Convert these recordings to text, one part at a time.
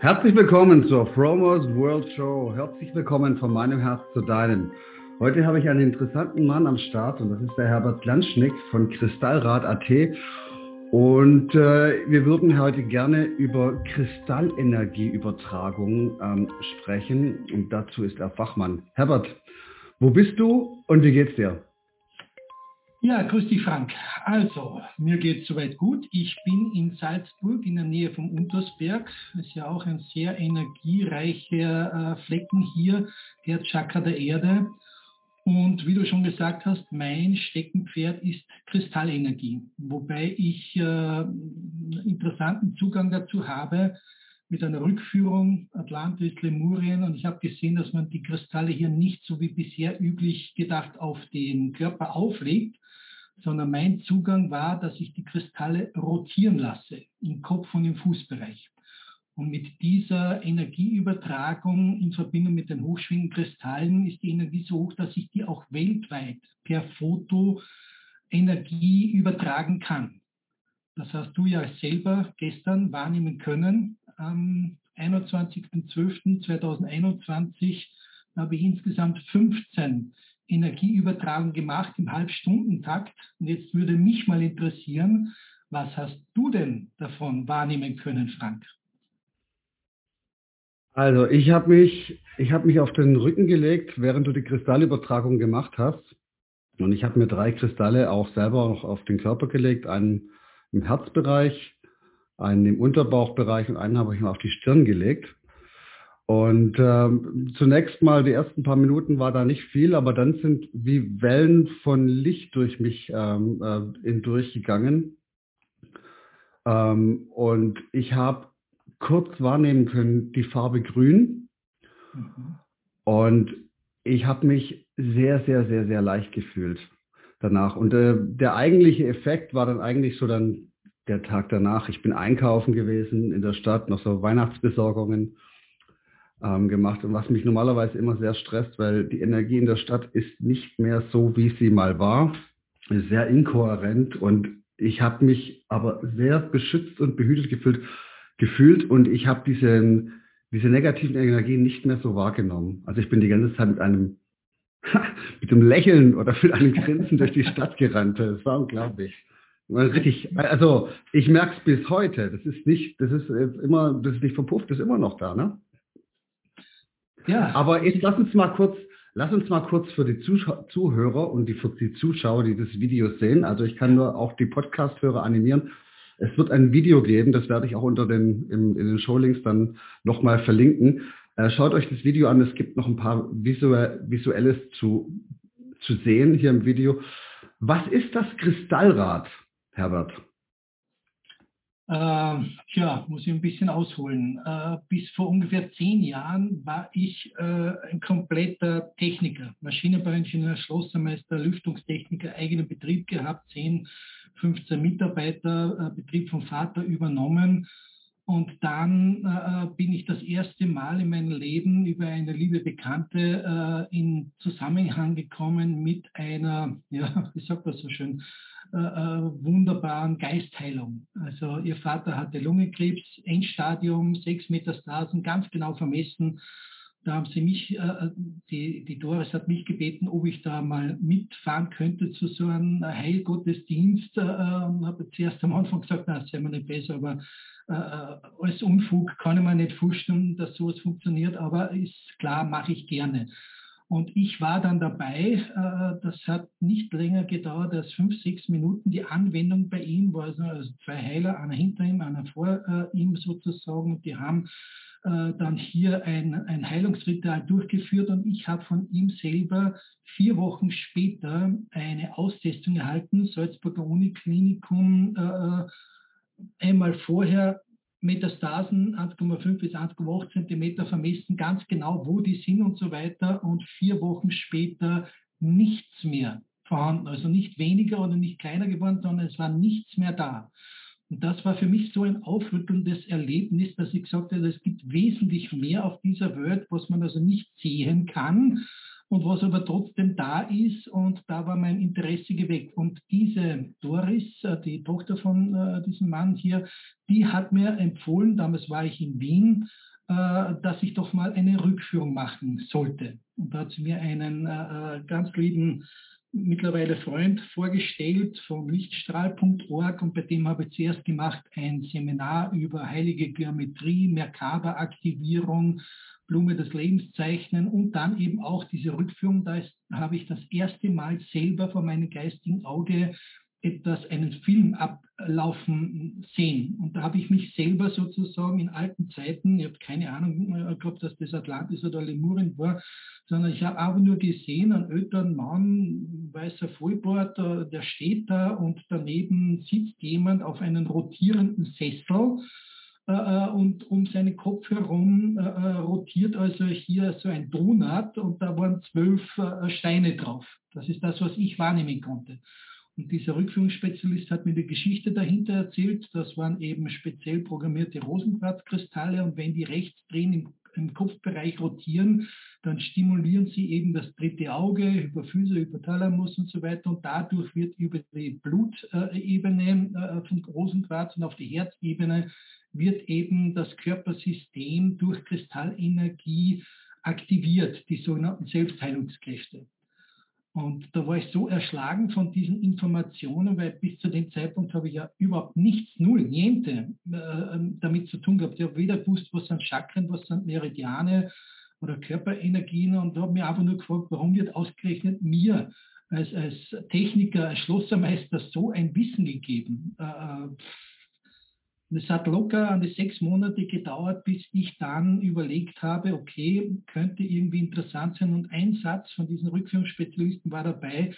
Herzlich willkommen zur Fromos World Show. Herzlich willkommen von meinem Herz zu deinem. Heute habe ich einen interessanten Mann am Start und das ist der Herbert Landschnick von Kristallrad.at. Und äh, wir würden heute gerne über Kristallenergieübertragung ähm, sprechen und dazu ist er Fachmann. Herbert, wo bist du und wie geht's dir? Ja, grüß dich, Frank. Also, mir geht es soweit gut. Ich bin in Salzburg in der Nähe vom Untersberg. Das ist ja auch ein sehr energiereicher äh, Flecken hier, der Chakra der Erde. Und wie du schon gesagt hast, mein Steckenpferd ist Kristallenergie, wobei ich äh, interessanten Zugang dazu habe mit einer Rückführung Atlantis, Lemurien. Und ich habe gesehen, dass man die Kristalle hier nicht so wie bisher üblich gedacht auf den Körper auflegt, sondern mein Zugang war, dass ich die Kristalle rotieren lasse im Kopf und im Fußbereich. Und mit dieser Energieübertragung in Verbindung mit den hochschwingenden Kristallen ist die Energie so hoch, dass ich die auch weltweit per Foto Energie übertragen kann. Das hast du ja selber gestern wahrnehmen können. Am 21.12.2021 habe ich insgesamt 15 Energieübertragung gemacht im Halbstundentakt. Und jetzt würde mich mal interessieren, was hast du denn davon wahrnehmen können, Frank? Also ich habe mich, ich hab mich auf den Rücken gelegt, während du die Kristallübertragung gemacht hast. Und ich habe mir drei Kristalle auch selber noch auf den Körper gelegt, einen im Herzbereich, einen im Unterbauchbereich und einen habe ich mir auf die Stirn gelegt. Und ähm, zunächst mal die ersten paar Minuten war da nicht viel, aber dann sind wie Wellen von Licht durch mich ähm, äh, durchgegangen. Ähm, und ich habe kurz wahrnehmen können die Farbe Grün. Mhm. Und ich habe mich sehr, sehr, sehr, sehr leicht gefühlt danach. Und äh, der eigentliche Effekt war dann eigentlich so dann der Tag danach. Ich bin einkaufen gewesen in der Stadt, noch so Weihnachtsbesorgungen ähm, gemacht und was mich normalerweise immer sehr stresst, weil die Energie in der Stadt ist nicht mehr so, wie sie mal war, sehr inkohärent und ich habe mich aber sehr beschützt und behütet gefühlt, gefühlt und ich habe diesen, diese negativen Energien nicht mehr so wahrgenommen. Also ich bin die ganze Zeit mit einem mit einem Lächeln oder mit einem Grinsen durch die Stadt gerannt. Das war unglaublich. Richtig, also ich merke es bis heute. Das ist nicht, das ist immer, das ist nicht verpufft, das ist immer noch da, ne? Ja. Aber jetzt lass uns mal kurz, lass uns mal kurz für die Zuschau Zuhörer und die, für die Zuschauer, die das Video sehen, also ich kann nur auch die Podcast-Hörer animieren. Es wird ein Video geben, das werde ich auch unter den, in, in den Showlinks dann nochmal verlinken. Äh, schaut euch das Video an, es gibt noch ein paar visuell, Visuelles zu, zu sehen hier im Video. Was ist das Kristallrad, Herbert? Äh, tja, muss ich ein bisschen ausholen. Äh, bis vor ungefähr zehn Jahren war ich äh, ein kompletter Techniker, Maschinenbauingenieur, Schlossermeister, Lüftungstechniker, eigenen Betrieb gehabt, 10, 15 Mitarbeiter, äh, Betrieb vom Vater übernommen. Und dann äh, bin ich das erste Mal in meinem Leben über eine liebe Bekannte äh, in Zusammenhang gekommen mit einer, ja, wie sagt man so schön, äh, äh, wunderbaren Geistheilung. Also ihr Vater hatte Lungenkrebs, Endstadium, sechs Metastasen, ganz genau vermessen. Da haben sie mich, äh, die, die Doris hat mich gebeten, ob ich da mal mitfahren könnte zu so einem Heilgottesdienst. Äh, habe zuerst am Anfang gesagt, na, das sei mir nicht besser, aber äh, alles Unfug kann ich mir nicht vorstellen, dass sowas funktioniert, aber ist klar, mache ich gerne. Und ich war dann dabei, äh, das hat nicht länger gedauert als fünf, sechs Minuten. Die Anwendung bei ihm war also, zwei Heiler, einer hinter ihm, einer vor äh, ihm sozusagen. Und die haben äh, dann hier ein, ein Heilungsritual durchgeführt und ich habe von ihm selber vier Wochen später eine Austestung erhalten, Salzburger Uniklinikum, einmal vorher Metastasen 1,5 bis 1,8 Zentimeter vermessen, ganz genau, wo die sind und so weiter. Und vier Wochen später nichts mehr vorhanden. Also nicht weniger oder nicht kleiner geworden, sondern es war nichts mehr da. Und das war für mich so ein aufrüttelndes Erlebnis, dass ich gesagt habe, es gibt wesentlich mehr auf dieser Welt, was man also nicht sehen kann und was aber trotzdem da ist. Und da war mein Interesse geweckt. Und diese Doris, äh, die Tochter von äh, diesem Mann hier, die hat mir empfohlen, damals war ich in Wien, äh, dass ich doch mal eine Rückführung machen sollte. Und da hat sie mir einen äh, äh, ganz lieben mittlerweile Freund vorgestellt von lichtstrahl.org und bei dem habe ich zuerst gemacht ein Seminar über heilige Geometrie, Merkaba-Aktivierung, Blume des Lebens zeichnen und dann eben auch diese Rückführung. Da ist, habe ich das erste Mal selber vor meinem geistigen Auge etwas, einen Film ablaufen sehen. Und da habe ich mich selber sozusagen in alten Zeiten, ich habe keine Ahnung äh, gehabt, dass das Atlantis oder Lemurien war, sondern ich habe einfach nur gesehen, einen älteren Mann, weißer Vollbart, äh, der steht da und daneben sitzt jemand auf einem rotierenden Sessel und um seinen Kopf herum rotiert also hier so ein Donut und da waren zwölf Steine drauf. Das ist das, was ich wahrnehmen konnte. Und dieser Rückführungsspezialist hat mir die Geschichte dahinter erzählt. Das waren eben speziell programmierte Rosenquarzkristalle und wenn die rechts drehen im, im Kopfbereich rotieren, dann stimulieren sie eben das dritte Auge, Hypophyse, Hypothalamus und so weiter. Und dadurch wird über die Blutebene äh, von Rosenquarz und auf die Herzebene wird eben das Körpersystem durch Kristallenergie aktiviert, die sogenannten Selbstheilungskräfte. Und da war ich so erschlagen von diesen Informationen, weil bis zu dem Zeitpunkt habe ich ja überhaupt nichts, null, niente äh, damit zu tun gehabt. Ich habe weder gewusst, was sind Chakren, was sind Meridiane oder Körperenergien und habe mir einfach nur gefragt, warum wird ausgerechnet mir als, als Techniker, als Schlossermeister so ein Wissen gegeben? Äh, äh und es hat locker an die sechs Monate gedauert, bis ich dann überlegt habe, okay, könnte irgendwie interessant sein. Und ein Satz von diesen Rückführungsspezialisten war dabei,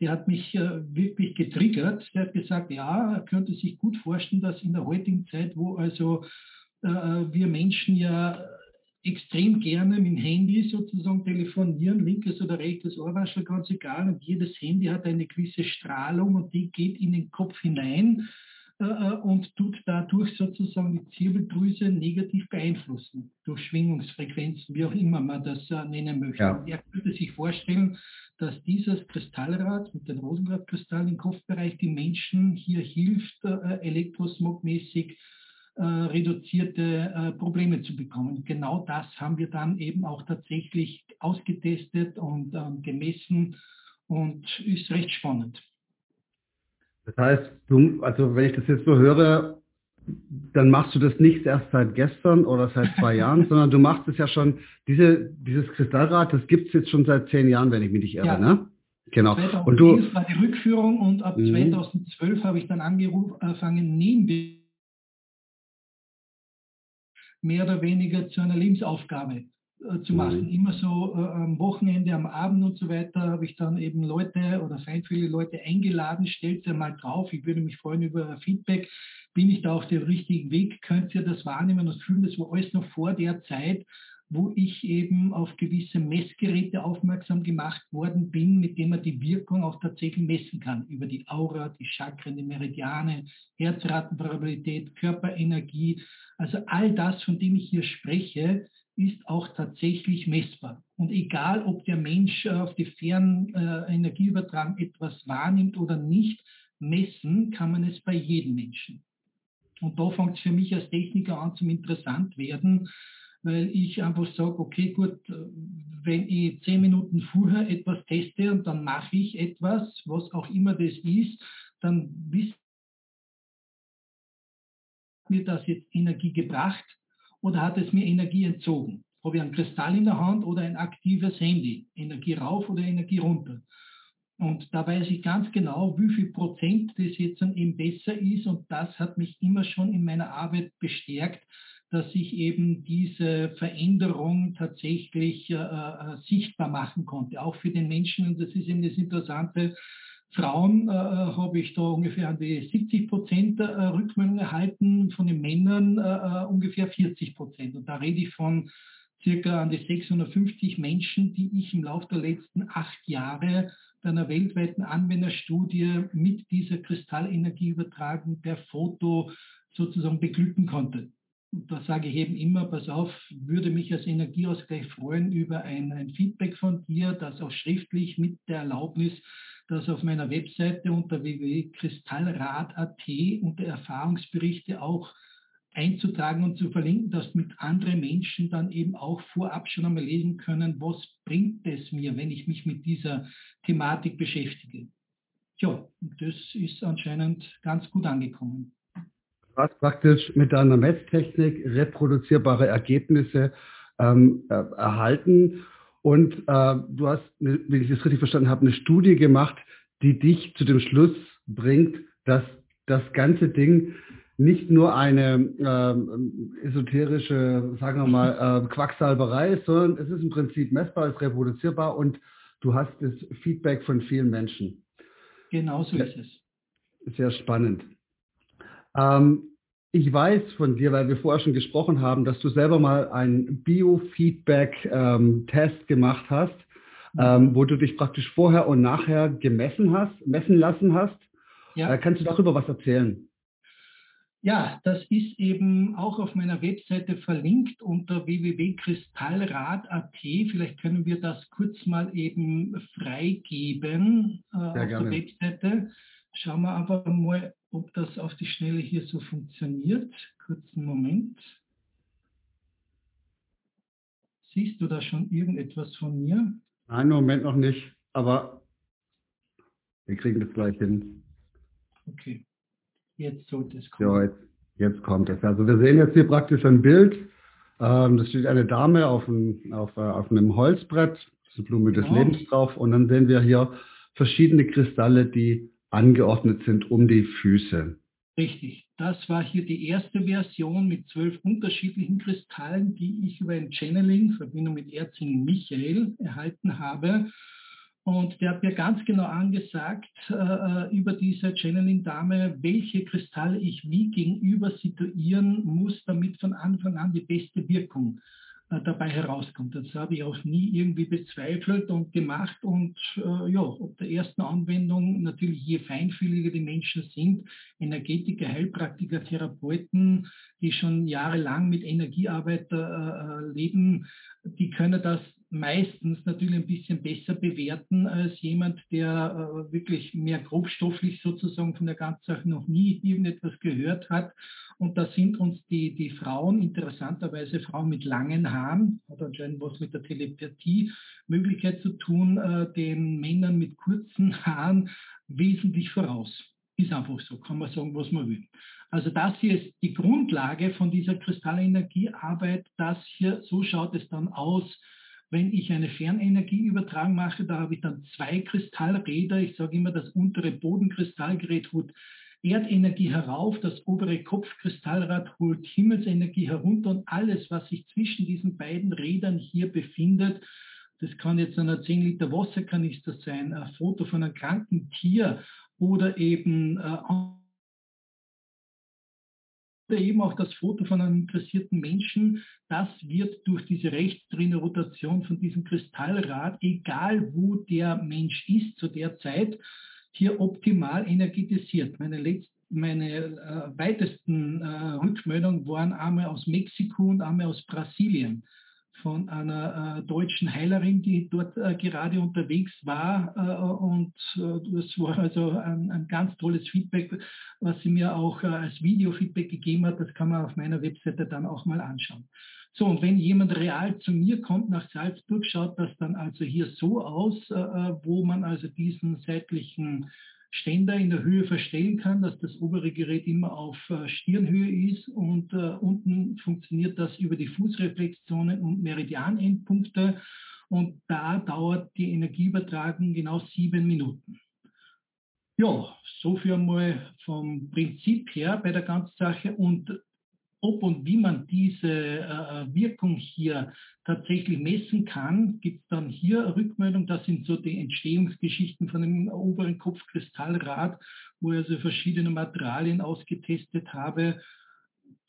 der hat mich äh, wirklich getriggert. Der hat gesagt, ja, er könnte sich gut vorstellen, dass in der heutigen Zeit, wo also äh, wir Menschen ja extrem gerne mit dem Handy sozusagen telefonieren, linkes oder rechtes Ohrwaschel, ganz egal. Und jedes Handy hat eine gewisse Strahlung und die geht in den Kopf hinein und tut dadurch sozusagen die Zirbeldrüse negativ beeinflussen, durch Schwingungsfrequenzen, wie auch immer man das äh, nennen möchte. Ja. Er könnte sich vorstellen, dass dieses Kristallrad mit den Rosenquarzkristallen im Kopfbereich die Menschen hier hilft, elektrosmogmäßig reduzierte Probleme zu bekommen. Genau das haben wir dann eben auch tatsächlich ausgetestet und gemessen und ist recht spannend. Das heißt, du, also wenn ich das jetzt so höre, dann machst du das nicht erst seit gestern oder seit zwei Jahren, sondern du machst es ja schon, diese, dieses Kristallrad, das gibt es jetzt schon seit zehn Jahren, wenn ich mich nicht irre, ja. ne? Genau. 2011 und du, war die Rückführung und ab mhm. 2012 habe ich dann angefangen, neben mehr oder weniger zu einer Lebensaufgabe zu machen. Mhm. Immer so äh, am Wochenende, am Abend und so weiter habe ich dann eben Leute oder sehr viele Leute eingeladen, stellt ihr mal drauf. Ich würde mich freuen über Feedback. Bin ich da auf dem richtigen Weg? Könnt ihr das wahrnehmen und fühlen? Das war alles noch vor der Zeit, wo ich eben auf gewisse Messgeräte aufmerksam gemacht worden bin, mit denen man die Wirkung auch tatsächlich messen kann. Über die Aura, die Chakren, die Meridiane, Herzratenvariabilität, Körperenergie. Also all das, von dem ich hier spreche, ist auch tatsächlich messbar. Und egal, ob der Mensch auf die Fernenergieübertragung etwas wahrnimmt oder nicht, messen kann man es bei jedem Menschen. Und da fängt es für mich als Techniker an zum interessant werden, weil ich einfach sage, okay, gut, wenn ich zehn Minuten vorher etwas teste und dann mache ich etwas, was auch immer das ist, dann wisst mir das jetzt Energie gebracht oder hat es mir Energie entzogen? Habe ich einen Kristall in der Hand oder ein aktives Handy? Energie rauf oder Energie runter? Und da weiß ich ganz genau, wie viel Prozent das jetzt dann eben besser ist. Und das hat mich immer schon in meiner Arbeit bestärkt, dass ich eben diese Veränderung tatsächlich äh, äh, sichtbar machen konnte, auch für den Menschen. Und das ist eben das Interessante, Frauen äh, habe ich da ungefähr an die 70 Prozent äh, Rückmeldung erhalten, von den Männern äh, äh ungefähr 40 Prozent. Und da rede ich von circa an die 650 Menschen, die ich im Laufe der letzten acht Jahre bei einer weltweiten Anwenderstudie mit dieser Kristallenergieübertragung per Foto sozusagen beglücken konnte. Und da sage ich eben immer, pass auf, würde mich als Energieausgleich freuen über ein, ein Feedback von dir, das auch schriftlich mit der Erlaubnis dass auf meiner Webseite unter www.kristallrad.at unter Erfahrungsberichte auch einzutragen und zu verlinken, dass mit anderen Menschen dann eben auch vorab schon einmal lesen können, was bringt es mir, wenn ich mich mit dieser Thematik beschäftige. Ja, das ist anscheinend ganz gut angekommen. Du hast praktisch mit deiner Messtechnik reproduzierbare Ergebnisse ähm, äh, erhalten und äh, du hast, wenn ich das richtig verstanden habe, eine Studie gemacht, die dich zu dem Schluss bringt, dass das ganze Ding nicht nur eine äh, esoterische, sagen wir mal, äh, Quacksalberei ist, sondern es ist im Prinzip messbar, ist reproduzierbar und du hast das Feedback von vielen Menschen. Genau so ist es. Sehr spannend. Ähm, ich weiß von dir, weil wir vorher schon gesprochen haben, dass du selber mal einen Biofeedback-Test gemacht hast, mhm. ähm, wo du dich praktisch vorher und nachher gemessen hast, messen lassen hast. Ja. Äh, kannst du darüber was erzählen? Ja, das ist eben auch auf meiner Webseite verlinkt unter www.kristallrad.at. Vielleicht können wir das kurz mal eben freigeben äh, auf der Webseite. Schauen wir aber mal, ob das auf die Schnelle hier so funktioniert. Kurzen Moment. Siehst du da schon irgendetwas von mir? Nein, im Moment noch nicht, aber wir kriegen das gleich hin. Okay. Jetzt sollte es kommen. Ja, jetzt, jetzt kommt es. Also wir sehen jetzt hier praktisch ein Bild. Ähm, da steht eine Dame auf, ein, auf, äh, auf einem Holzbrett, das ist die Blume genau. des Lebens drauf. Und dann sehen wir hier verschiedene Kristalle, die angeordnet sind um die Füße. Richtig. Das war hier die erste Version mit zwölf unterschiedlichen Kristallen, die ich über ein Channeling, Verbindung mit Erzengel Michael, erhalten habe. Und der hat mir ganz genau angesagt äh, äh, über diese Channeling-Dame, welche Kristalle ich wie gegenüber situieren muss, damit von Anfang an die beste Wirkung dabei herauskommt. Das habe ich auch nie irgendwie bezweifelt und gemacht. Und äh, ja, ob der ersten Anwendung natürlich je feinfühliger die Menschen sind, Energetiker, Heilpraktiker, Therapeuten, die schon jahrelang mit Energiearbeit äh, äh leben, die können das meistens natürlich ein bisschen besser bewerten als jemand, der äh, wirklich mehr grobstofflich sozusagen von der ganzen Sache noch nie irgendetwas gehört hat. Und da sind uns die, die Frauen, interessanterweise Frauen mit langen Haaren, hat anscheinend was mit der Telepathie-Möglichkeit zu tun, äh, den Männern mit kurzen Haaren wesentlich voraus. Ist einfach so, kann man sagen, was man will. Also das hier ist die Grundlage von dieser Kristallenergiearbeit. Das hier, so schaut es dann aus, wenn ich eine Fernenergieübertragung mache, da habe ich dann zwei Kristallräder. Ich sage immer, das untere Bodenkristallgerät holt Erdenergie herauf, das obere Kopfkristallrad holt Himmelsenergie herunter und alles, was sich zwischen diesen beiden Rädern hier befindet, das kann jetzt ein 10 Liter Wasserkanister sein, ein Foto von einem kranken Tier oder eben äh, oder eben auch das Foto von einem interessierten Menschen, das wird durch diese rechtsdrehende Rotation von diesem Kristallrad, egal wo der Mensch ist zu der Zeit, hier optimal energetisiert. Meine, letzt, meine äh, weitesten äh, Rückmeldungen waren einmal aus Mexiko und einmal aus Brasilien von einer äh, deutschen Heilerin, die dort äh, gerade unterwegs war. Äh, und äh, das war also ein, ein, ganz tolles Feedback, was sie mir auch äh, als Video-Feedback gegeben hat. Das kann man auf meiner Webseite dann auch mal anschauen. So, und wenn jemand real zu mir kommt nach Salzburg, schaut das dann also hier so aus, äh, wo man also diesen seitlichen Ständer in der Höhe verstellen kann, dass das obere Gerät immer auf äh, Stirnhöhe ist und äh, unten funktioniert das über die Fußreflexzonen und Meridianendpunkte und da dauert die Energieübertragung genau sieben Minuten. Ja, so viel mal vom Prinzip her bei der ganzen Sache und ob und wie man diese äh, Wirkung hier tatsächlich messen kann, gibt es dann hier Rückmeldung. Das sind so die Entstehungsgeschichten von dem oberen Kopfkristallrad, wo ich also verschiedene Materialien ausgetestet habe.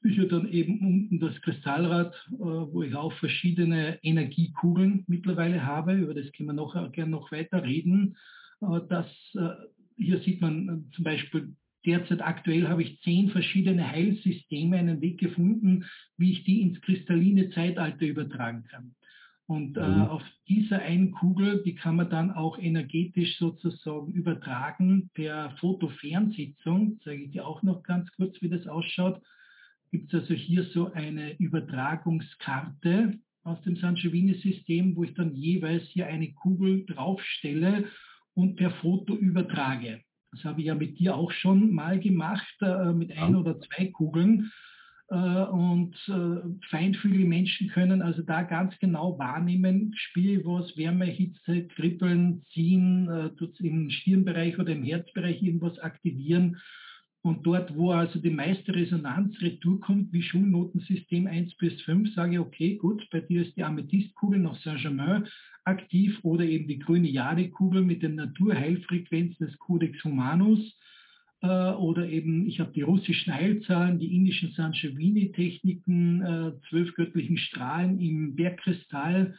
Ist ja dann eben unten das Kristallrad, äh, wo ich auch verschiedene Energiekugeln mittlerweile habe. Über das können wir noch, äh, gerne noch weiter reden. Äh, das, äh, hier sieht man äh, zum Beispiel Derzeit aktuell habe ich zehn verschiedene Heilsysteme, einen Weg gefunden, wie ich die ins kristalline Zeitalter übertragen kann. Und äh, mhm. auf dieser einen Kugel, die kann man dann auch energetisch sozusagen übertragen per Fotofernsitzung. Zeige ich dir auch noch ganz kurz, wie das ausschaut. gibt es also hier so eine Übertragungskarte aus dem Sangiovini-System, wo ich dann jeweils hier eine Kugel draufstelle und per Foto übertrage. Das habe ich ja mit dir auch schon mal gemacht, äh, mit ein oder zwei Kugeln. Äh, und äh, feinfühlige Menschen können also da ganz genau wahrnehmen, spiele ich was, Wärme, Hitze, Kribbeln, Ziehen, äh, tut im Stirnbereich oder im Herzbereich irgendwas aktivieren. Und dort, wo also die meiste Resonanz retour kommt, wie Schulnotensystem 1 bis 5, sage ich, okay, gut, bei dir ist die Amethystkugel nach Saint-Germain aktiv oder eben die grüne Jadekugel mit den Naturheilfrequenzen des Codex Humanus äh, oder eben, ich habe die russischen Heilzahlen, die indischen Sanchevini-Techniken, äh, zwölf göttlichen Strahlen im Bergkristall.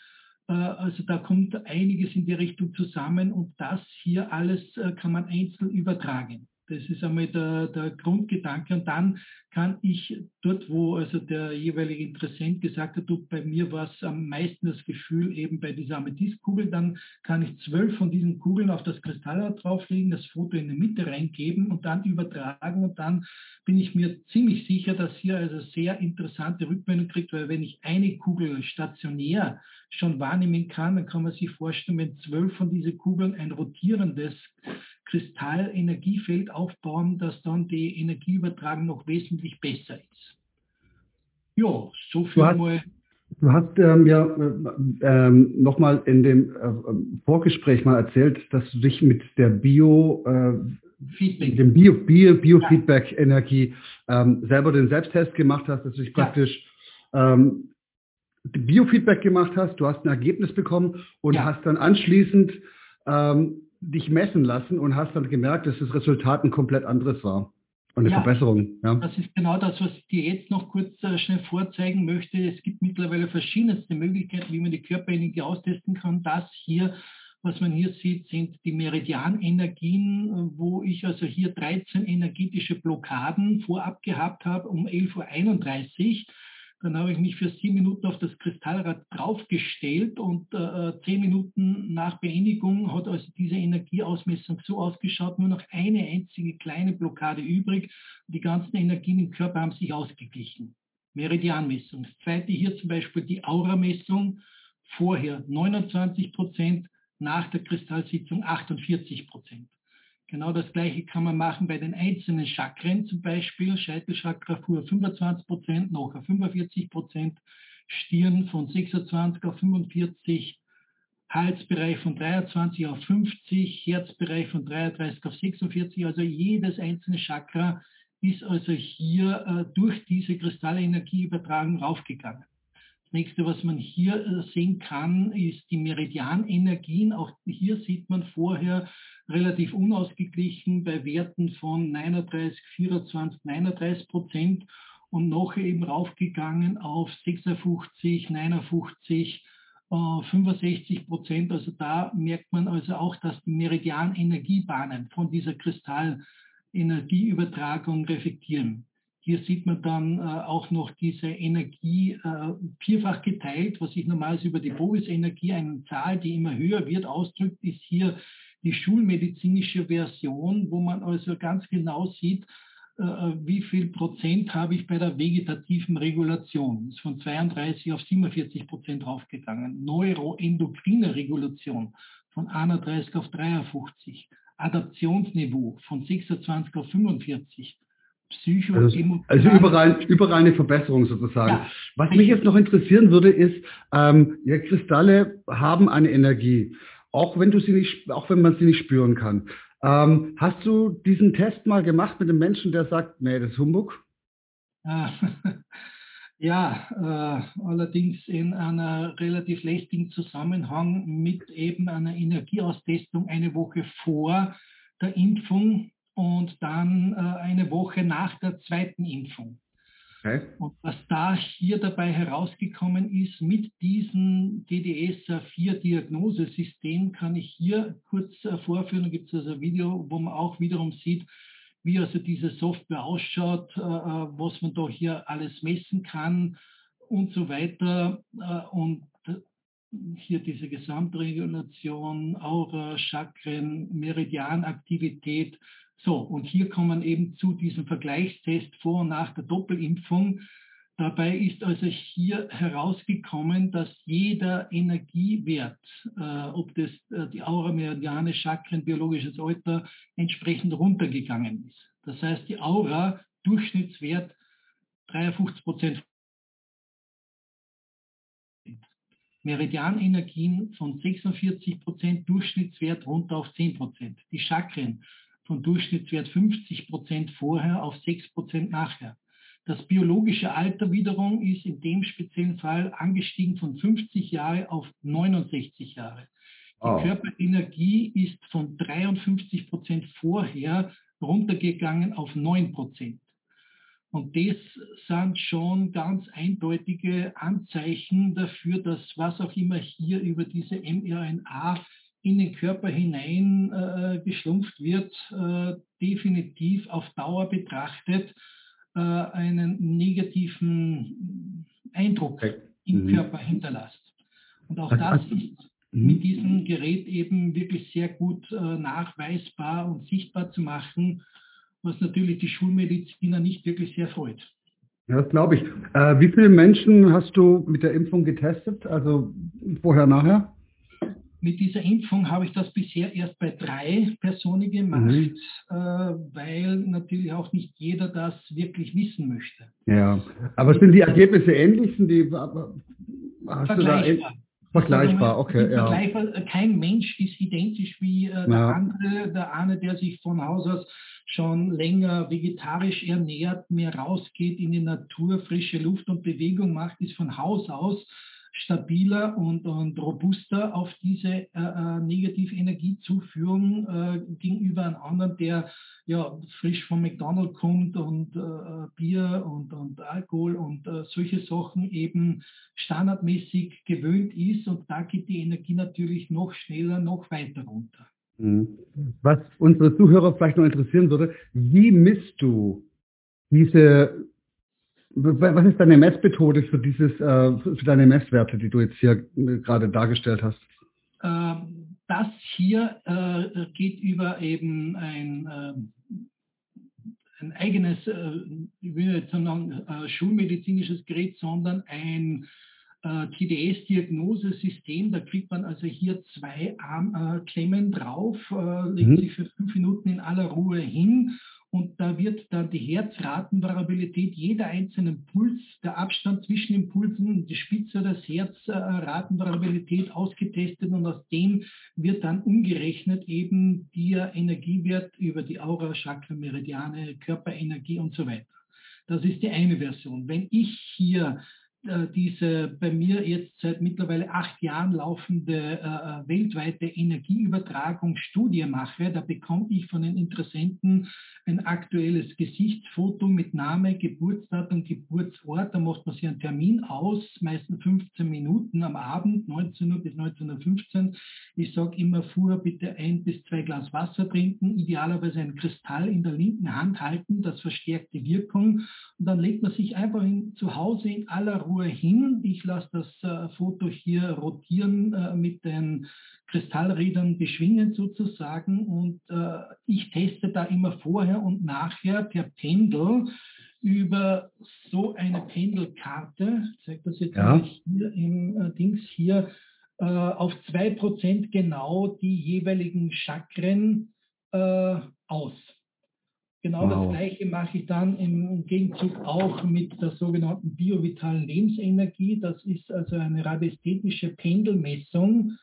Äh, also da kommt einiges in die Richtung zusammen und das hier alles kann man einzeln übertragen. Das ist einmal der, der, Grundgedanke. Und dann kann ich dort, wo also der jeweilige Interessent gesagt hat, du, bei mir war es am meisten das Gefühl eben bei dieser Amethystkugel, dann kann ich zwölf von diesen Kugeln auf das Kristallrad drauflegen, das Foto in die Mitte reingeben und dann übertragen. Und dann bin ich mir ziemlich sicher, dass hier also sehr interessante Rückmeldung kriegt, weil wenn ich eine Kugel stationär schon wahrnehmen kann, dann kann man sich vorstellen, wenn zwölf von diesen Kugeln ein rotierendes Kristallenergiefeld aufbauen, dass dann die Energieübertragung noch wesentlich besser ist. Ja, so viel du hast, mal. Du hast ähm, ja äh, ähm, nochmal in dem äh, Vorgespräch mal erzählt, dass du dich mit der Bio, äh, Feedback. dem Bio, Bio, Biofeedback-Energie ähm, selber den Selbsttest gemacht hast, dass du dich praktisch ja. ähm, Biofeedback gemacht hast, du hast ein Ergebnis bekommen und ja. hast dann anschließend ähm, dich messen lassen und hast dann gemerkt, dass das Resultat ein komplett anderes war. Eine ja, Verbesserung. Ja. Das ist genau das, was ich dir jetzt noch kurz äh, schnell vorzeigen möchte. Es gibt mittlerweile verschiedenste Möglichkeiten, wie man die Körperenergie austesten kann. Das hier, was man hier sieht, sind die Meridianenergien, wo ich also hier 13 energetische Blockaden vorab gehabt habe um 11.31 Uhr dann habe ich mich für sieben Minuten auf das Kristallrad draufgestellt und äh, äh, zehn Minuten nach Beendigung hat also diese Energieausmessung so ausgeschaut, nur noch eine einzige kleine Blockade übrig. Die ganzen Energien im Körper haben sich ausgeglichen. Meridianmessung. Das zweite hier zum Beispiel die Auramessung. Vorher 29 Prozent, nach der Kristallsitzung 48 Prozent. Genau das gleiche kann man machen bei den einzelnen Chakren, zum Beispiel Scheitelchakra fuhr 25 Prozent, nachher 45 Prozent, Stirn von 26 auf 45, Halsbereich von 23 auf 50, Herzbereich von 33 auf 46. Also jedes einzelne Chakra ist also hier äh, durch diese Kristallenergieübertragung raufgegangen. Nächste, was man hier äh, sehen kann, ist die Meridianenergien. Auch hier sieht man vorher relativ unausgeglichen bei Werten von 39, 24, 39 Prozent und noch eben raufgegangen auf 56, 59, 65 Prozent. Also da merkt man also auch, dass die Meridianenergiebahnen von dieser Kristallenergieübertragung reflektieren. Hier sieht man dann äh, auch noch diese Energie äh, vierfach geteilt, was sich normalerweise über die Bovis-Energie, eine Zahl, die immer höher wird, ausdrückt, ist hier die schulmedizinische Version, wo man also ganz genau sieht, äh, wie viel Prozent habe ich bei der vegetativen Regulation. Ist von 32 auf 47 Prozent raufgegangen. Neuroendokrine Regulation von 31 auf 53. Adaptionsniveau von 26 auf 45. Psycho also, also überall, überall eine Verbesserung sozusagen. Ja. Was mich jetzt noch interessieren würde, ist, ähm, ja, Kristalle haben eine Energie, auch wenn du sie nicht, auch wenn man sie nicht spüren kann. Ähm, hast du diesen Test mal gemacht mit einem Menschen, der sagt, nee, das ist Humbug? Ja, äh, allerdings in einer relativ lästigen Zusammenhang mit eben einer Energieaustestung eine Woche vor der Impfung und dann äh, eine Woche nach der zweiten Impfung. Okay. Und was da hier dabei herausgekommen ist, mit diesem DDS-4-Diagnosesystem kann ich hier kurz äh, vorführen. Da gibt es also ein Video, wo man auch wiederum sieht, wie also diese Software ausschaut, äh, äh was man da hier alles messen kann und so weiter. Äh, und hier diese Gesamtregulation, Aura, Chakren, Meridianaktivität. So, und hier kommen eben zu diesem Vergleichstest vor und nach der Doppelimpfung. Dabei ist also hier herausgekommen, dass jeder Energiewert, äh, ob das äh, die Aura, Meridiane, Chakren, biologisches Alter, entsprechend runtergegangen ist. Das heißt, die Aura, Durchschnittswert 53 Prozent Meridianenergien von 46 Prozent Durchschnittswert runter auf 10 Prozent. Die Chakren von Durchschnittswert 50 Prozent vorher auf 6 Prozent nachher. Das biologische Alter wiederum ist in dem speziellen Fall angestiegen von 50 Jahre auf 69 Jahre. Die oh. Körperenergie ist von 53 Prozent vorher runtergegangen auf 9 Prozent. Und das sind schon ganz eindeutige Anzeichen dafür, dass was auch immer hier über diese mRNA in den Körper hinein äh, geschlumpft wird, äh, definitiv auf Dauer betrachtet äh, einen negativen Eindruck im mhm. Körper hinterlässt. Und auch das ist mhm. mit diesem Gerät eben wirklich sehr gut äh, nachweisbar und sichtbar zu machen was natürlich die Schulmediziner nicht wirklich sehr freut. Ja, das glaube ich. Äh, wie viele Menschen hast du mit der Impfung getestet? Also vorher, nachher? Mit dieser Impfung habe ich das bisher erst bei drei Personen gemacht, mhm. äh, weil natürlich auch nicht jeder das wirklich wissen möchte. Ja, aber sind die Ergebnisse ähnlich? Sind die, Vergleichbar. Vergleichbar, okay. Ja. Vergleichbar. Kein Mensch ist identisch wie äh, der ja. andere. Der eine, der sich von Haus aus schon länger vegetarisch ernährt, mehr rausgeht in die Natur, frische Luft und Bewegung macht, ist von Haus aus stabiler und, und robuster auf diese äh, äh Negativenergiezuführung äh, gegenüber einem anderen, der ja frisch von McDonald's kommt und äh, Bier und, und Alkohol und äh, solche Sachen eben standardmäßig gewöhnt ist und da geht die Energie natürlich noch schneller, noch weiter runter. Mhm. Was unsere Zuhörer vielleicht noch interessieren würde, wie misst du diese, was ist deine Messmethode für dieses, äh, für deine Messwerte, die du jetzt hier gerade dargestellt hast? Ähm, das hier äh, geht über eben ein, äh, ein eigenes, ich will jetzt sagen, schulmedizinisches Gerät, sondern ein äh, TDS-Diagnosesystem. Da kriegt man also hier zwei Armklemmen äh, drauf, äh, legt mhm. sich für fünf Minuten in aller Ruhe hin und da wird dann die Herzratenvariabilität jeder einzelnen Puls, der Abstand zwischen den Pulsen, die Spitze des Herzratenvariabilität ausgetestet und aus dem wird dann umgerechnet eben der Energiewert über die Aura, Chakra, Meridiane, Körperenergie und so weiter. Das ist die eine Version. Wenn ich hier diese bei mir jetzt seit mittlerweile acht Jahren laufende äh, äh, weltweite Energieübertragungsstudie mache, da bekomme ich von den Interessenten ein aktuelles Gesichtsfoto mit Name, Geburtsdatum, Geburtsort. Da macht man sich einen Termin aus, meistens 15 Minuten am Abend, 19 Uhr bis 19.15 Uhr. Ich sage immer, vorher bitte ein bis zwei Glas Wasser trinken, idealerweise einen Kristall in der linken Hand halten, das verstärkt die Wirkung. Und dann legt man sich einfach in, zu Hause in aller Ruhe hin. Ich lasse das äh, Foto hier rotieren äh, mit den Kristallrädern beschwingen sozusagen und äh, ich teste da immer vorher und nachher per Pendel über so eine Pendelkarte, ich zeige das jetzt ja. hier im äh, Dings hier, äh, auf 2% genau die jeweiligen Chakren äh, aus. Genau wow. das Gleiche mache ich dann im Gegenzug auch mit der sogenannten biovitalen Lebensenergie. Das ist also eine radiästhetische Pendelmessung,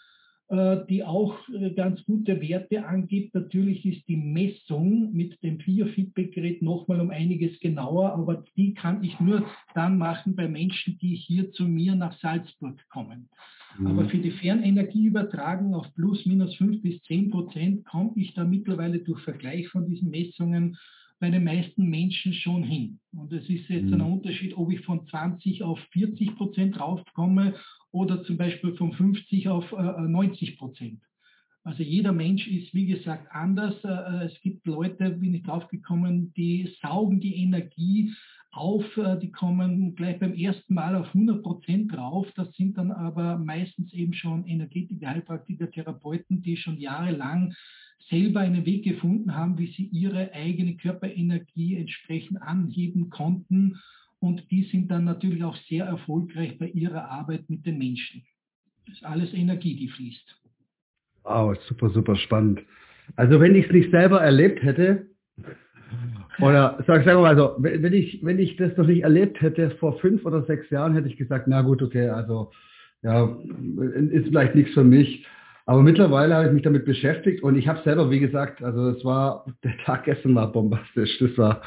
äh, die auch ganz gute Werte angibt. Natürlich ist die Messung mit dem Biofeedback-Gerät nochmal um einiges genauer, aber die kann ich nur dann machen bei Menschen, die hier zu mir nach Salzburg kommen. Mhm. Aber für die Fernenergieübertragung auf plus minus 5 bis 10 Prozent komme ich da mittlerweile durch Vergleich von diesen Messungen bei den meisten Menschen schon hin. Und es ist jetzt mhm. ein Unterschied, ob ich von 20 auf 40 Prozent raufkomme oder zum Beispiel von 50 auf äh, 90 Prozent. Also jeder Mensch ist, wie gesagt, anders. Äh, es gibt Leute, bin ich draufgekommen, die saugen die Energie auf, äh, die kommen gleich beim ersten Mal auf 100 Prozent drauf. Das sind dann aber meistens eben schon Energetiker, Heilpraktiker, Therapeuten, die schon jahrelang selber einen Weg gefunden haben, wie sie ihre eigene Körperenergie entsprechend anheben konnten. Und die sind dann natürlich auch sehr erfolgreich bei ihrer Arbeit mit den Menschen. Das ist alles Energie, die fließt. Wow, super, super spannend. Also wenn ich es nicht selber erlebt hätte, oder sag, sag mal so, wenn ich, wenn ich das noch nicht erlebt hätte vor fünf oder sechs Jahren, hätte ich gesagt, na gut, okay, also ja, ist vielleicht nichts für mich. Aber mittlerweile habe ich mich damit beschäftigt und ich habe selber, wie gesagt, also es war, der Tag gestern war bombastisch. Das war,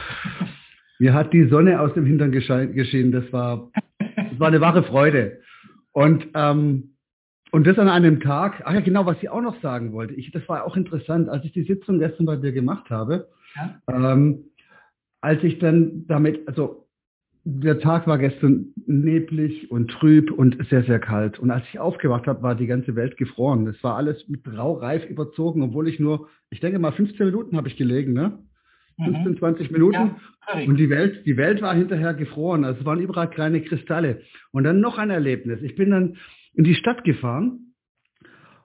mir hat die Sonne aus dem Hintern geschienen. Das war, das war eine wahre Freude. Und, ähm, und das an einem Tag, ach ja, genau, was ich auch noch sagen wollte. Ich, das war auch interessant, als ich die Sitzung gestern bei dir gemacht habe, ja. ähm, als ich dann damit, also der Tag war gestern neblig und trüb und sehr, sehr kalt. Und als ich aufgewacht habe, war die ganze Welt gefroren. Es war alles mit Raureif überzogen, obwohl ich nur, ich denke mal, 15 Minuten habe ich gelegen, ne? 15, mhm. 20 Minuten. Ja, und die Welt, die Welt war hinterher gefroren. Also es waren überall kleine Kristalle. Und dann noch ein Erlebnis. Ich bin dann in die Stadt gefahren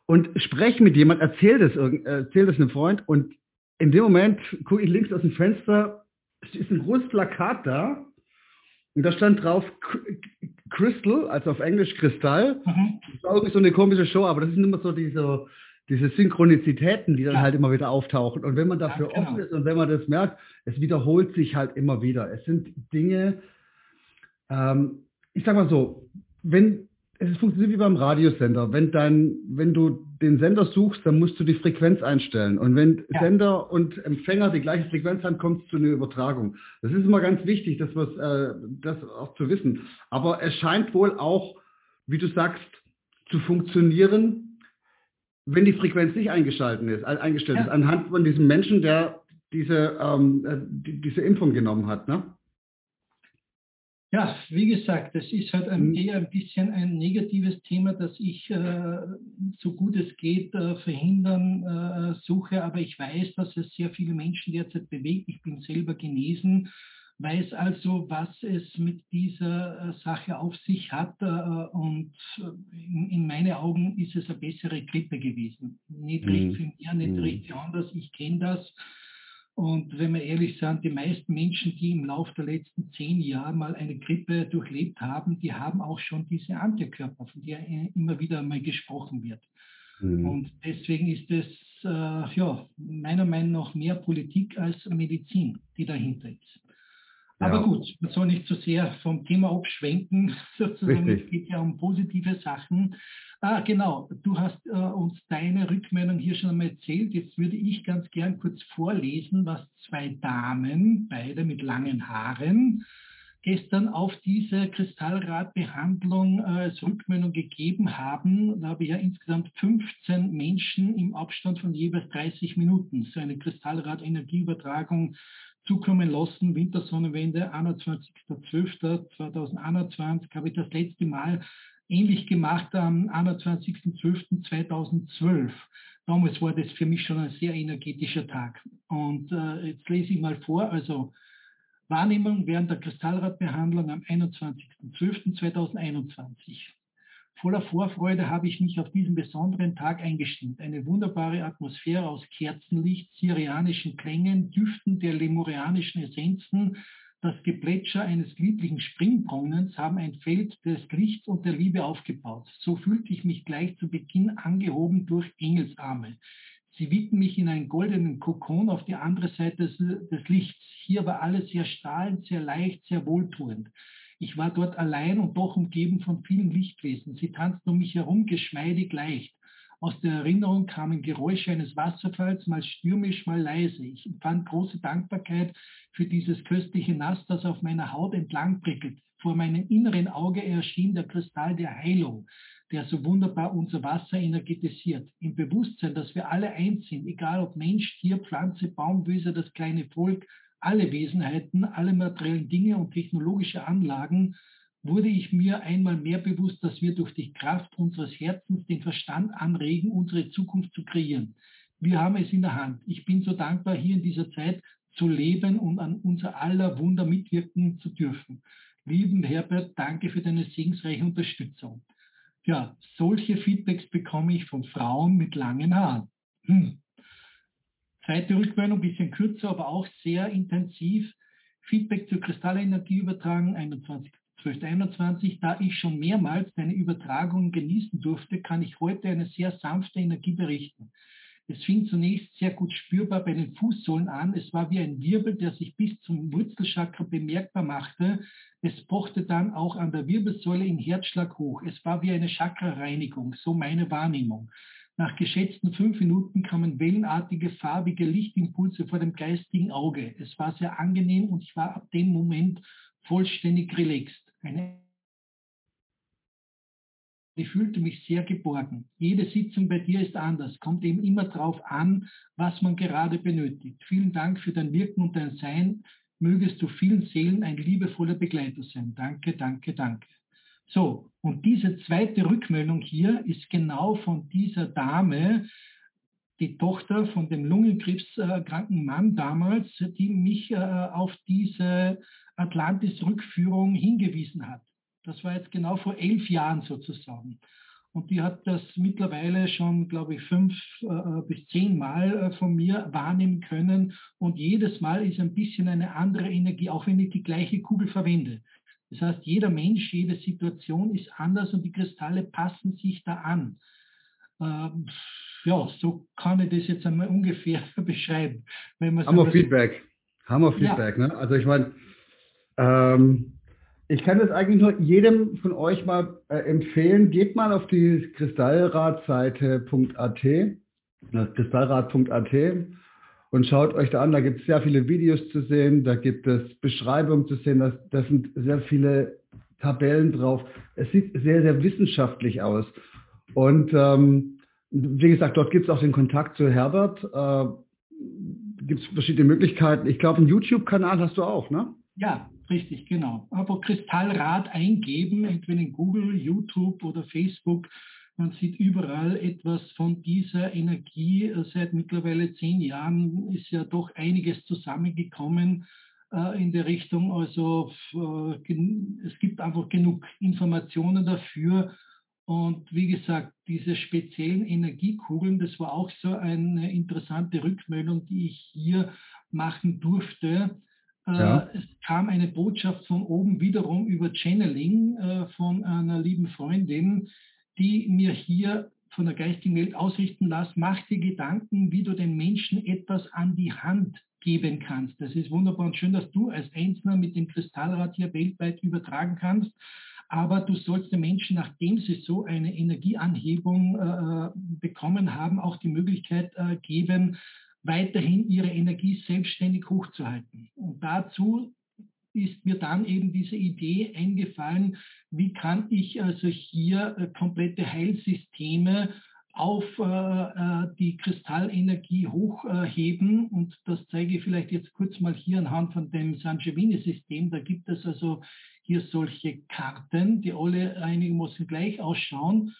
und spreche mit jemand, erzähle das, erzähl das einem Freund und in dem Moment gucke ich links aus dem Fenster, ist ein großes Plakat da und da stand drauf Crystal, also auf Englisch Kristall. Mhm. Das ist irgendwie so eine komische Show, aber das sind immer so diese, diese Synchronizitäten, die dann ja. halt immer wieder auftauchen. Und wenn man dafür ja, genau. offen ist und wenn man das merkt, es wiederholt sich halt immer wieder. Es sind Dinge, ähm, ich sag mal so, wenn es funktioniert wie beim Radiosender. Wenn, dein, wenn du den Sender suchst, dann musst du die Frequenz einstellen. Und wenn ja. Sender und Empfänger die gleiche Frequenz haben, kommt es zu einer Übertragung. Das ist immer ganz wichtig, das, was, äh, das auch zu wissen. Aber es scheint wohl auch, wie du sagst, zu funktionieren, wenn die Frequenz nicht eingeschalten ist, eingestellt ja. ist, anhand von diesem Menschen, der diese, ähm, äh, die, diese Impfung genommen hat. Ne? Ja, wie gesagt, das ist halt ein, mhm. eher ein bisschen ein negatives Thema, das ich äh, so gut es geht äh, verhindern äh, suche. Aber ich weiß, dass es sehr viele Menschen derzeit bewegt. Ich bin selber genesen, weiß also, was es mit dieser äh, Sache auf sich hat. Äh, und in, in meinen Augen ist es eine bessere Grippe gewesen. Nicht mhm. recht für mich, nicht mhm. recht anders. Ich kenne das. Und wenn wir ehrlich sind, die meisten Menschen, die im Laufe der letzten zehn Jahre mal eine Grippe durchlebt haben, die haben auch schon diese Antikörper, von der immer wieder mal gesprochen wird. Mhm. Und deswegen ist es äh, ja, meiner Meinung nach mehr Politik als Medizin, die dahinter ist. Aber ja. gut, man soll nicht zu so sehr vom Thema abschwenken, sozusagen. Richtig. Es geht ja um positive Sachen. Ah, genau, du hast äh, uns deine Rückmeldung hier schon einmal erzählt. Jetzt würde ich ganz gern kurz vorlesen, was zwei Damen, beide mit langen Haaren, gestern auf diese Kristallradbehandlung äh, als Rückmeldung gegeben haben. Da habe ich ja insgesamt 15 Menschen im Abstand von jeweils 30 Minuten so eine Kristallrad-Energieübertragung zukommen lassen. Wintersonnenwende, 21.12.2021 habe ich das letzte Mal ähnlich gemacht am 21.12.2012. Damals war das für mich schon ein sehr energetischer Tag. Und äh, jetzt lese ich mal vor, also Wahrnehmung während der Kristallradbehandlung am 21.12.2021. Voller Vorfreude habe ich mich auf diesen besonderen Tag eingestimmt. Eine wunderbare Atmosphäre aus Kerzenlicht, syrianischen Klängen, Düften der lemurianischen Essenzen, das Geplätscher eines lieblichen Springbrunnens haben ein Feld des Lichts und der Liebe aufgebaut. So fühlte ich mich gleich zu Beginn angehoben durch Engelsarme. Sie witten mich in einen goldenen Kokon auf die andere Seite des, des Lichts. Hier war alles sehr strahlend, sehr leicht, sehr wohltuend. Ich war dort allein und doch umgeben von vielen Lichtwesen. Sie tanzten um mich herum, geschmeidig leicht. Aus der Erinnerung kamen Geräusche eines Wasserfalls, mal stürmisch, mal leise. Ich empfand große Dankbarkeit für dieses köstliche Nass, das auf meiner Haut entlang prickelt. Vor meinem inneren Auge erschien der Kristall der Heilung, der so wunderbar unser Wasser energetisiert. Im Bewusstsein, dass wir alle eins sind, egal ob Mensch, Tier, Pflanze, Baumwüse, das kleine Volk, alle Wesenheiten, alle materiellen Dinge und technologische Anlagen, wurde ich mir einmal mehr bewusst, dass wir durch die Kraft unseres Herzens den Verstand anregen, unsere Zukunft zu kreieren. Wir haben es in der Hand. Ich bin so dankbar, hier in dieser Zeit zu leben und an unser aller Wunder mitwirken zu dürfen. Lieben Herbert, danke für deine segensreiche Unterstützung. Ja, solche Feedbacks bekomme ich von Frauen mit langen Haaren. Hm. Zweite Rückmeldung, ein bisschen kürzer, aber auch sehr intensiv. Feedback zur Kristallenergieübertragung 21. 1221, da ich schon mehrmals deine Übertragung genießen durfte, kann ich heute eine sehr sanfte Energie berichten. Es fing zunächst sehr gut spürbar bei den Fußsohlen an. Es war wie ein Wirbel, der sich bis zum Wurzelchakra bemerkbar machte. Es pochte dann auch an der Wirbelsäule in Herzschlag hoch. Es war wie eine Chakra-Reinigung, so meine Wahrnehmung. Nach geschätzten fünf Minuten kamen wellenartige, farbige Lichtimpulse vor dem geistigen Auge. Es war sehr angenehm und ich war ab dem Moment vollständig relaxed. Eine ich fühlte mich sehr geborgen. Jede Sitzung bei dir ist anders, kommt eben immer darauf an, was man gerade benötigt. Vielen Dank für dein Wirken und dein Sein. Mögest du vielen Seelen ein liebevoller Begleiter sein. Danke, danke, danke. So, und diese zweite Rückmeldung hier ist genau von dieser Dame, die Tochter von dem lungenkrebskranken Mann damals, die mich äh, auf diese Atlantis-Rückführung hingewiesen hat. Das war jetzt genau vor elf Jahren sozusagen. Und die hat das mittlerweile schon, glaube ich, fünf äh, bis zehn Mal äh, von mir wahrnehmen können. Und jedes Mal ist ein bisschen eine andere Energie, auch wenn ich die gleiche Kugel verwende. Das heißt, jeder Mensch, jede Situation ist anders und die Kristalle passen sich da an. Ähm, ja, so kann ich das jetzt einmal ungefähr beschreiben. Hammer Feedback. Hammer Feedback. Ja. Ne? Also ich meine, ähm, ich kann das eigentlich nur jedem von euch mal äh, empfehlen. Geht mal auf die kristallradseite.at, kristallrad.at und schaut euch da an. Da gibt es sehr viele Videos zu sehen, da gibt es Beschreibungen zu sehen, da, da sind sehr viele Tabellen drauf. Es sieht sehr, sehr wissenschaftlich aus. Und ähm, wie gesagt, dort gibt es auch den Kontakt zu Herbert. Äh, gibt es verschiedene Möglichkeiten. Ich glaube, einen YouTube-Kanal hast du auch, ne? Ja, Richtig, genau. Aber Kristallrad eingeben, entweder in Google, YouTube oder Facebook. Man sieht überall etwas von dieser Energie. Seit mittlerweile zehn Jahren ist ja doch einiges zusammengekommen äh, in der Richtung. Also äh, es gibt einfach genug Informationen dafür. Und wie gesagt, diese speziellen Energiekugeln, das war auch so eine interessante Rückmeldung, die ich hier machen durfte ja. Äh, es kam eine Botschaft von oben wiederum über Channeling von einer lieben Freundin, die mir hier von der geistigen Welt ausrichten lässt, mach dir Gedanken, wie du den Menschen etwas an die Hand geben kannst. Das ist wunderbar und schön, dass du als Einzelner mit dem Kristallrad hier weltweit übertragen kannst. Aber du sollst den Menschen, nachdem sie so eine Energieanhebung äh, bekommen haben, auch die Möglichkeit äh, geben, weiterhin ihre Energie selbstständig hochzuhalten. Und dazu ist mir dann eben diese Idee eingefallen, wie kann ich also hier äh, komplette Heilsysteme auf äh, äh, die Kristallenergie hochheben. Und das zeige ich vielleicht jetzt kurz mal hier anhand von dem Sanjevini-System. Da gibt es also hier solche Karten, die alle einigermaßen gleich ausschauen.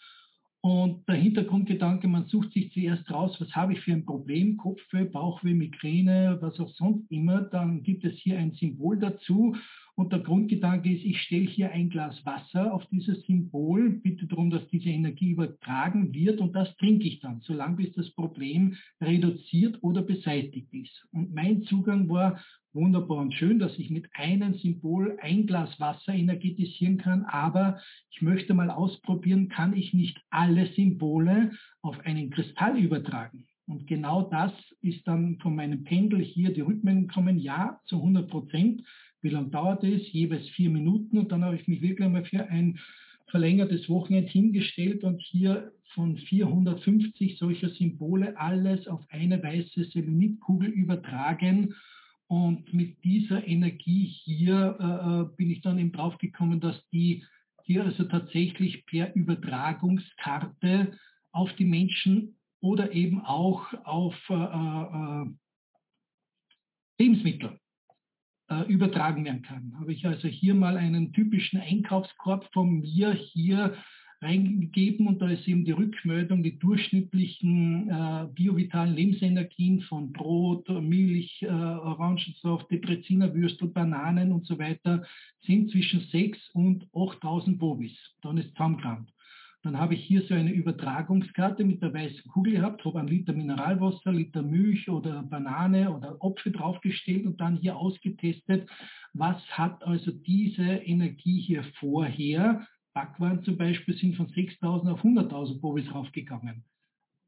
Und der Hintergrundgedanke, man sucht sich zuerst raus, was habe ich für ein Problem, Kopfweh, Bauchweh, Migräne, was auch sonst immer. Dann gibt es hier ein Symbol dazu. Und der Grundgedanke ist, ich stelle hier ein Glas Wasser auf dieses Symbol, bitte darum, dass diese Energie übertragen wird und das trinke ich dann, solange bis das Problem reduziert oder beseitigt ist. Und mein Zugang war, wunderbar und schön, dass ich mit einem Symbol ein Glas Wasser energetisieren kann, aber ich möchte mal ausprobieren, kann ich nicht alle Symbole auf einen Kristall übertragen? Und genau das ist dann von meinem Pendel hier die Rückmeldung gekommen, ja, zu 100 Prozent. Wie lange dauert es? Jeweils vier Minuten. Und dann habe ich mich wirklich einmal für ein verlängertes Wochenende hingestellt und hier von 450 solcher Symbole alles auf eine weiße Selenitkugel übertragen und mit dieser Energie hier äh, äh, bin ich dann eben drauf gekommen, dass die hier also tatsächlich per Übertragungskarte auf die Menschen oder eben auch auf äh, äh, Lebensmittel äh, übertragen werden kann. Habe ich also hier mal einen typischen Einkaufskorb von mir hier reingegeben und da ist eben die Rückmeldung, die durchschnittlichen äh, biovitalen Lebensenergien von Brot, Milch, äh, Orangensaft, Deprezinerwürstel, Bananen und so weiter sind zwischen 6 und 8000 Bovis. Dann ist zusammengerannt. Dann habe ich hier so eine Übertragungskarte mit der weißen Kugel gehabt, habe einen Liter Mineralwasser, Liter Milch oder Banane oder Apfel draufgestellt und dann hier ausgetestet, was hat also diese Energie hier vorher. Backwaren zum Beispiel sind von 6.000 auf 100.000 Bovis raufgegangen.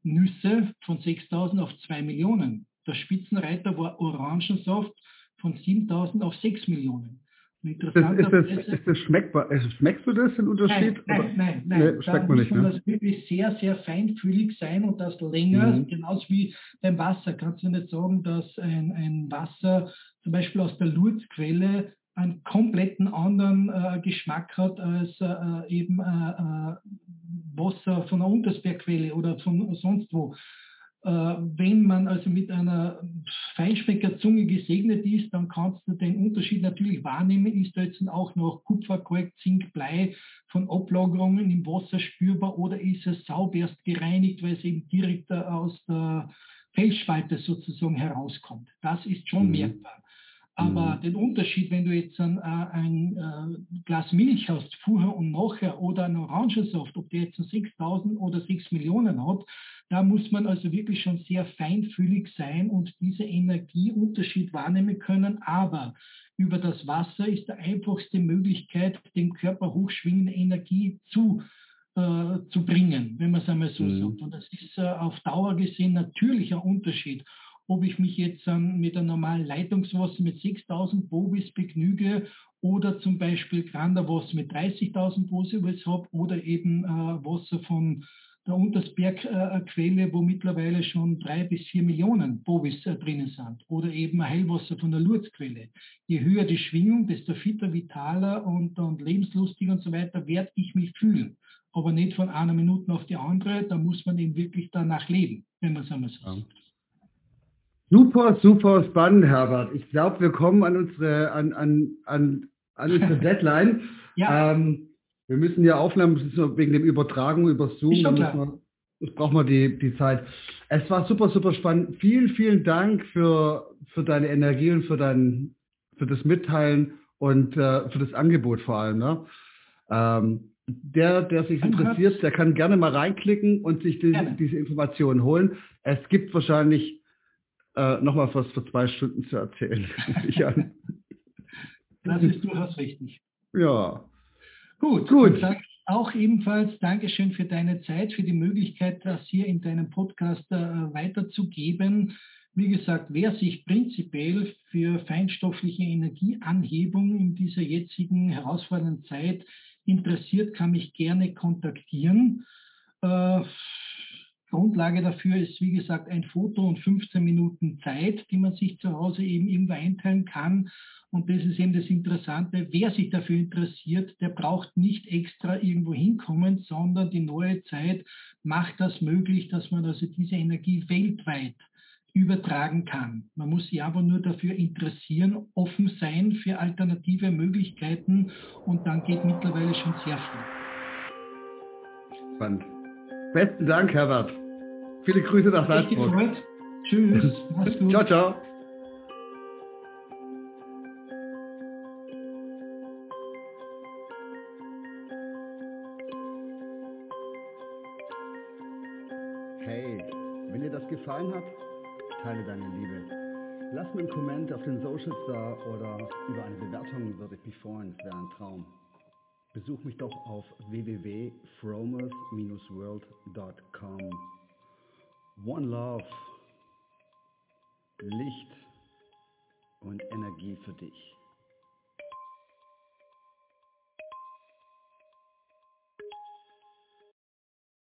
Nüsse von 6.000 auf 2 Millionen. Der Spitzenreiter war Orangensaft von 7.000 auf 6 Millionen. Ist, das, ist, das, ist das schmeckbar? Schmeckst du das, den Unterschied? Nein, nein, nein. nein. Nee, schmeckt man nicht. Man ne? das wirklich sehr, sehr feinfühlig sein und das länger, mhm. genauso wie beim Wasser. Kannst du nicht sagen, dass ein, ein Wasser zum Beispiel aus der Lourdes-Quelle einen kompletten anderen äh, Geschmack hat als äh, eben äh, äh Wasser von der Untersbergquelle oder von sonst wo. Äh, wenn man also mit einer Feinschmeckerzunge gesegnet ist, dann kannst du den Unterschied natürlich wahrnehmen. Ist da jetzt auch noch Kupfer, Kalk, Zink, Blei von Ablagerungen im Wasser spürbar oder ist es sauberst gereinigt, weil es eben direkt aus der Felsspalte sozusagen herauskommt? Das ist schon mhm. merkbar. Aber mhm. den Unterschied, wenn du jetzt ein, äh, ein, äh, Glas Milch hast, vorher und nachher, oder ein Orangensaft, ob der jetzt 6000 oder 6 Millionen hat, da muss man also wirklich schon sehr feinfühlig sein und diese Energieunterschied wahrnehmen können. Aber über das Wasser ist die einfachste Möglichkeit, dem Körper hochschwingende Energie zu äh, zu bringen, wenn man es einmal so mhm. sagt. Und das ist äh, auf Dauer gesehen natürlich ein Unterschied ob ich mich jetzt ähm, mit einem normalen Leitungswasser mit 6000 Bovis begnüge oder zum Beispiel Granderwasser mit 30.000 Bovis habe oder eben äh, Wasser von der Untersbergquelle, äh, wo mittlerweile schon drei bis vier Millionen Bovis äh, drinnen sind. Oder eben ein Heilwasser von der Lourdes-Quelle. Je höher die Schwingung, desto fitter, vitaler und, und lebenslustiger und so weiter werde ich mich fühlen. Aber nicht von einer Minute auf die andere, da muss man eben wirklich danach leben, wenn man es einmal so sagt. Super, super spannend, Herbert. Ich glaube, wir kommen an unsere, an, an, an, an unsere Deadline. ja. Ähm, wir müssen ja aufnehmen, wegen dem Übertragung über Zoom. Klar. das brauchen wir die, die Zeit. Es war super, super spannend. Vielen, vielen Dank für, für deine Energie und für, dein, für das Mitteilen und äh, für das Angebot vor allem. Ne? Ähm, der, der sich interessiert, der kann gerne mal reinklicken und sich die, diese Informationen holen. Es gibt wahrscheinlich äh, nochmal was für zwei Stunden zu erzählen. das ist durchaus richtig. Ja. Gut, gut. Auch ebenfalls Dankeschön für deine Zeit, für die Möglichkeit, das hier in deinem Podcast äh, weiterzugeben. Wie gesagt, wer sich prinzipiell für feinstoffliche Energieanhebung in dieser jetzigen herausfordernden Zeit interessiert, kann mich gerne kontaktieren. Äh, Grundlage dafür ist, wie gesagt, ein Foto und 15 Minuten Zeit, die man sich zu Hause eben irgendwo einteilen kann. Und das ist eben das Interessante. Wer sich dafür interessiert, der braucht nicht extra irgendwo hinkommen, sondern die neue Zeit macht das möglich, dass man also diese Energie weltweit übertragen kann. Man muss sich aber nur dafür interessieren, offen sein für alternative Möglichkeiten und dann geht mittlerweile schon sehr viel. Spannend. Besten Dank, Herbert. Viele Grüße nach Salzburg. Tschüss. Mach's gut. ciao, ciao. Hey, wenn dir das gefallen hat, teile deine Liebe. Lass mir einen Komment auf den Socials da oder über eine Bewertung würde ich mich freuen. Es wäre ein Traum. Besuch mich doch auf www.fromers-world.com. One Love, Licht und Energie für dich.